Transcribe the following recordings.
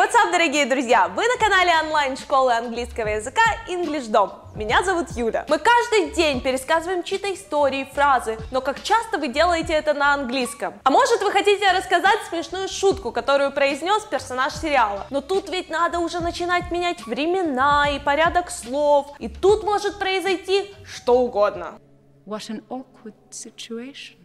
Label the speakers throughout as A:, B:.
A: what's up, дорогие друзья! Вы на канале онлайн-школы английского языка English Dom. Меня зовут Юля. Мы каждый день пересказываем чьи-то истории, фразы, но как часто вы делаете это на английском? А может вы хотите рассказать смешную шутку, которую произнес персонаж сериала? Но тут ведь надо уже начинать менять времена и порядок слов, и тут может произойти что угодно.
B: What an awkward situation.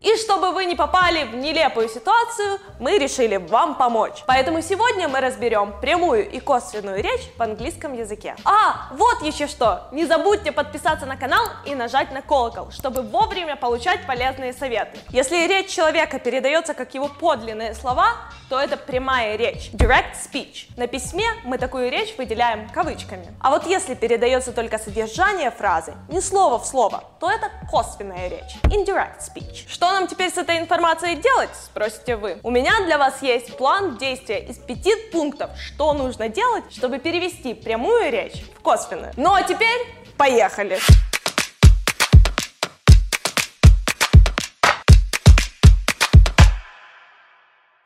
A: И чтобы вы не попали в нелепую ситуацию, мы решили вам помочь. Поэтому сегодня мы разберем прямую и косвенную речь в английском языке. А, вот еще что! Не забудьте подписаться на канал и нажать на колокол, чтобы вовремя получать полезные советы. Если речь человека передается как его подлинные слова, то это прямая речь, direct speech. На письме мы такую речь выделяем кавычками. А вот если передается только содержание фразы, не слово в слово, то это косвенная речь, indirect speech. Что нам теперь с этой информацией делать, спросите вы? У меня для вас есть план действия из пяти пунктов, что нужно делать, чтобы перевести прямую речь в косвенную. Ну а теперь поехали!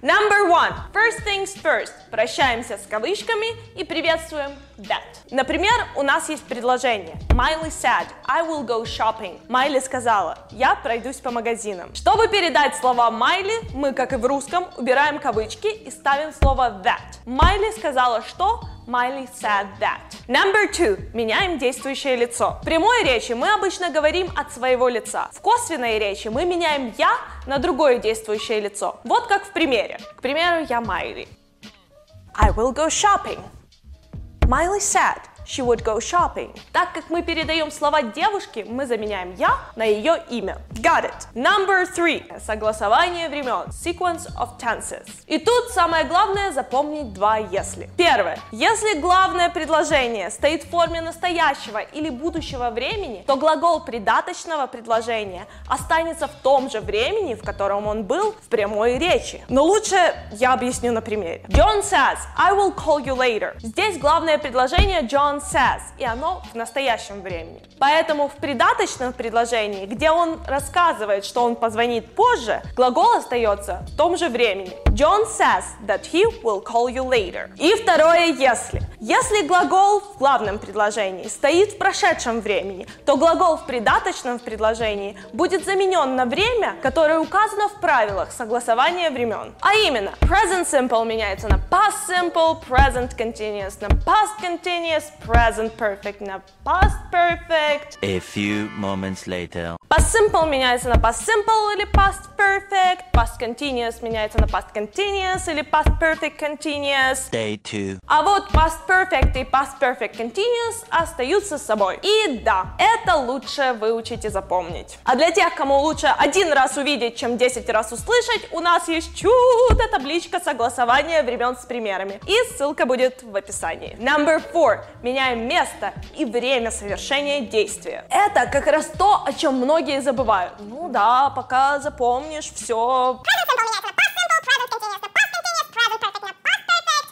A: Number one. First things first. Прощаемся с кавычками и приветствуем that. Например, у нас есть предложение. Miley said, I will go shopping. Майли сказала, я пройдусь по магазинам. Чтобы передать слова Майли, мы, как и в русском, убираем кавычки и ставим слово that. Майли сказала, что Miley said that. Number two. Меняем действующее лицо. В прямой речи мы обычно говорим от своего лица. В косвенной речи мы меняем «я» на другое действующее лицо. Вот как в примере. К примеру, я Майли. I will go shopping. Miley said, she would go shopping. Так как мы передаем слова девушки, мы заменяем я на ее имя. Got it. Number three. Согласование времен. Sequence of tenses. И тут самое главное запомнить два если. Первое. Если главное предложение стоит в форме настоящего или будущего времени, то глагол придаточного предложения останется в том же времени, в котором он был в прямой речи. Но лучше я объясню на примере. John says, I will call you later. Здесь главное предложение John says, и оно в настоящем времени. Поэтому в придаточном предложении, где он рассказывает, что он позвонит позже, глагол остается в том же времени. John says that he will call you later. И второе если. Если глагол в главном предложении стоит в прошедшем времени, то глагол в придаточном предложении будет заменен на время, которое указано в правилах согласования времен. А именно, present simple меняется на past simple, present continuous на past continuous, present perfect на past perfect.
C: A few moments later.
A: Past simple меняется на past simple или past perfect. Past continuous меняется на past continuous или past perfect continuous.
C: Day two.
A: А вот past perfect и past perfect continuous остаются с собой. И да, это лучше выучить и запомнить. А для тех, кому лучше один раз увидеть, чем 10 раз услышать, у нас есть чудо табличка согласования времен с примерами. И ссылка будет в описании. Number four. Меняем место и время совершения действия. Это как раз то, о чем многие забывают. Ну да, пока запомнишь все.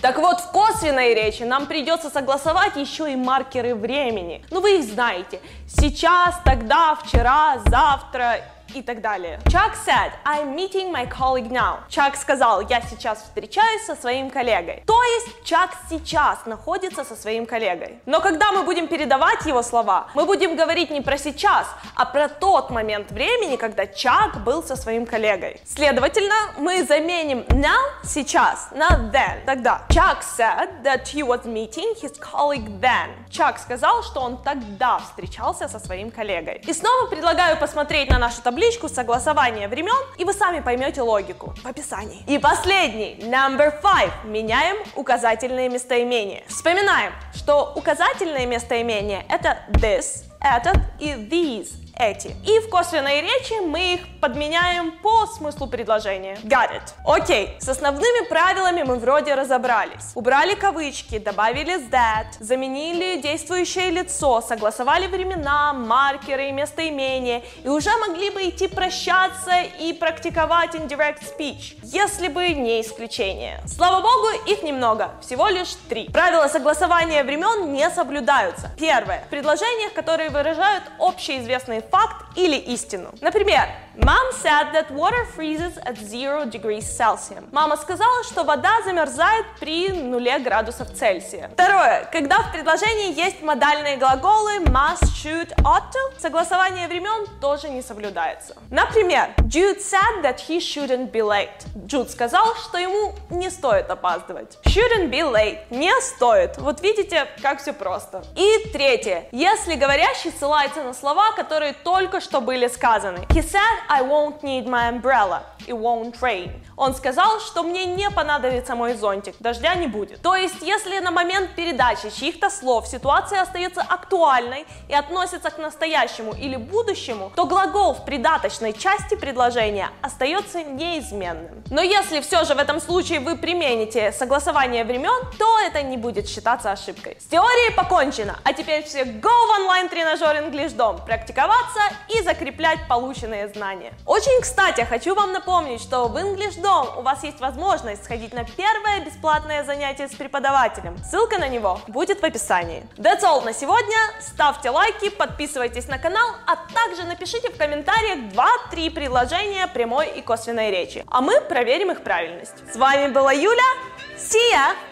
A: Так вот, в косвенной речи нам придется согласовать еще и маркеры времени. Ну вы их знаете. Сейчас, тогда, вчера, завтра и так далее. Chuck said, I'm meeting my colleague now. Чак сказал, я сейчас встречаюсь со своим коллегой. То есть Чак сейчас находится со своим коллегой. Но когда мы будем передавать его слова, мы будем говорить не про сейчас, а про тот момент времени, когда Чак был со своим коллегой. Следовательно, мы заменим now сейчас на then. Тогда Chuck said that he was meeting his colleague then. Чак сказал, что он тогда встречался со своим коллегой. И снова предлагаю посмотреть на нашу таблицу табличку согласования времен, и вы сами поймете логику в описании. И последний, number five, меняем указательные местоимения. Вспоминаем, что указательные местоимения это this, этот и these эти. И в косвенной речи мы их подменяем по смыслу предложения. Got it. Окей, с основными правилами мы вроде разобрались. Убрали кавычки, добавили that, заменили действующее лицо, согласовали времена, маркеры и местоимения, и уже могли бы идти прощаться и практиковать indirect speech, если бы не исключение. Слава богу, их немного, всего лишь три. Правила согласования времен не соблюдаются. Первое. В предложениях, которые выражают общеизвестные факт или истину. Например, Mom said that water freezes at 0 degrees Celsius. Мама сказала, что вода замерзает при нуле градусов Цельсия. Второе. Когда в предложении есть модальные глаголы must, should, ought to, согласование времен тоже не соблюдается. Например, Jude said that he shouldn't be late. Джуд сказал, что ему не стоит опаздывать. Shouldn't be late. Не стоит. Вот видите, как все просто. И третье. Если говорящий ссылается на слова, которые только что были сказаны. He said, I won't need my umbrella. It won't rain. Он сказал, что мне не понадобится мой зонтик, дождя не будет. То есть, если на момент передачи чьих-то слов ситуация остается актуальной и относится к настоящему или будущему, то глагол в придаточной части предложения остается неизменным. Но если все же в этом случае вы примените согласование времен, то это не будет считаться ошибкой. С теорией покончено, а теперь все go в онлайн-тренажер English Dom, практиковаться и закреплять полученные знания. Очень кстати, хочу вам напомнить, что в English Dom у вас есть возможность сходить на первое бесплатное занятие с преподавателем. Ссылка на него будет в описании. That's all на сегодня. Ставьте лайки, подписывайтесь на канал, а также напишите в комментариях 2-3 предложения прямой и косвенной речи. А мы проверим их правильность. С вами была Юля. See ya!